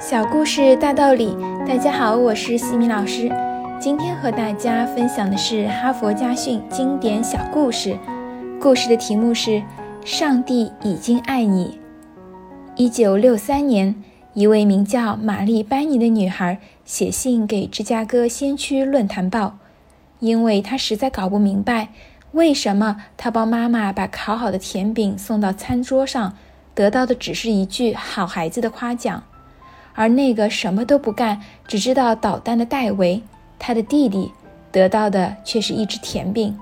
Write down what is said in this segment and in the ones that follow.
小故事大道理，大家好，我是西米老师。今天和大家分享的是哈佛家训经典小故事。故事的题目是《上帝已经爱你》。一九六三年，一位名叫玛丽·班尼的女孩写信给芝加哥先驱论坛报，因为她实在搞不明白，为什么她帮妈妈把烤好的甜饼送到餐桌上，得到的只是一句“好孩子”的夸奖。而那个什么都不干、只知道捣蛋的戴维，他的弟弟，得到的却是一只甜饼。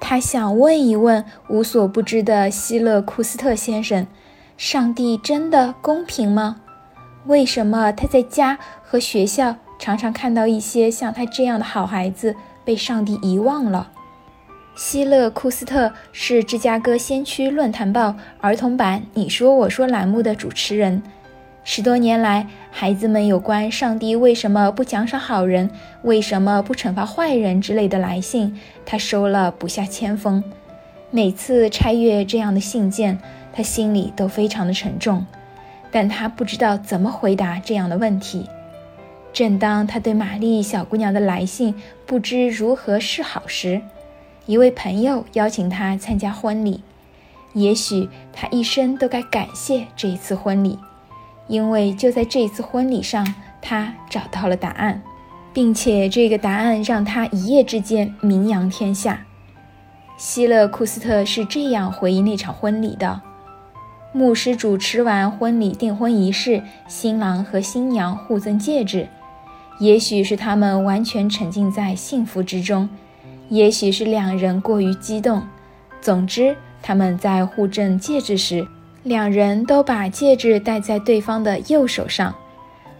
他想问一问无所不知的希勒库斯特先生：上帝真的公平吗？为什么他在家和学校常常看到一些像他这样的好孩子被上帝遗忘了？希勒库斯特是芝加哥先驱论坛报儿童版“你说我说”栏目的主持人。十多年来，孩子们有关上帝为什么不奖赏好人、为什么不惩罚坏人之类的来信，他收了不下千封。每次拆阅这样的信件，他心里都非常的沉重，但他不知道怎么回答这样的问题。正当他对玛丽小姑娘的来信不知如何是好时，一位朋友邀请他参加婚礼。也许他一生都该感谢这一次婚礼。因为就在这次婚礼上，他找到了答案，并且这个答案让他一夜之间名扬天下。希勒库斯特是这样回忆那场婚礼的：牧师主持完婚礼订婚仪式，新郎和新娘互赠戒指。也许是他们完全沉浸在幸福之中，也许是两人过于激动。总之，他们在互赠戒指时。两人都把戒指戴在对方的右手上。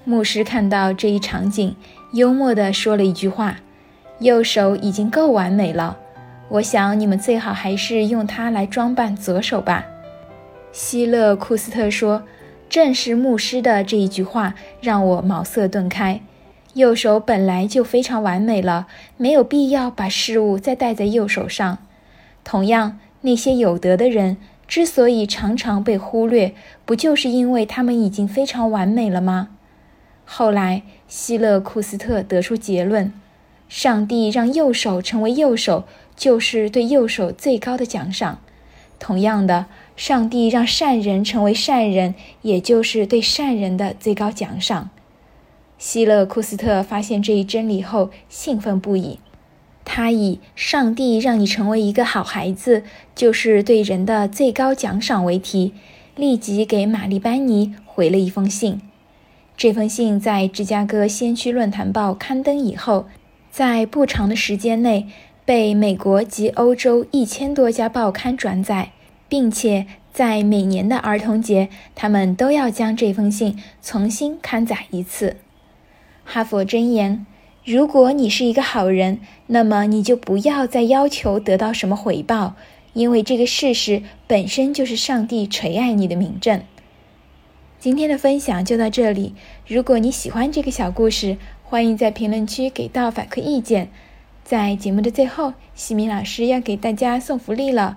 牧师看到这一场景，幽默地说了一句话：“右手已经够完美了，我想你们最好还是用它来装扮左手吧。”希勒库斯特说：“正是牧师的这一句话让我茅塞顿开。右手本来就非常完美了，没有必要把事物再戴在右手上。同样，那些有德的人。”之所以常常被忽略，不就是因为他们已经非常完美了吗？后来，希勒库斯特得出结论：上帝让右手成为右手，就是对右手最高的奖赏。同样的，上帝让善人成为善人，也就是对善人的最高奖赏。希勒库斯特发现这一真理后，兴奋不已。他以“上帝让你成为一个好孩子，就是对人的最高奖赏”为题，立即给玛丽·班尼回了一封信。这封信在芝加哥先驱论坛报刊登以后，在不长的时间内被美国及欧洲一千多家报刊转载，并且在每年的儿童节，他们都要将这封信重新刊载一次。哈佛箴言。如果你是一个好人，那么你就不要再要求得到什么回报，因为这个事实本身就是上帝垂爱你的明证。今天的分享就到这里。如果你喜欢这个小故事，欢迎在评论区给到反馈意见。在节目的最后，西米老师要给大家送福利了。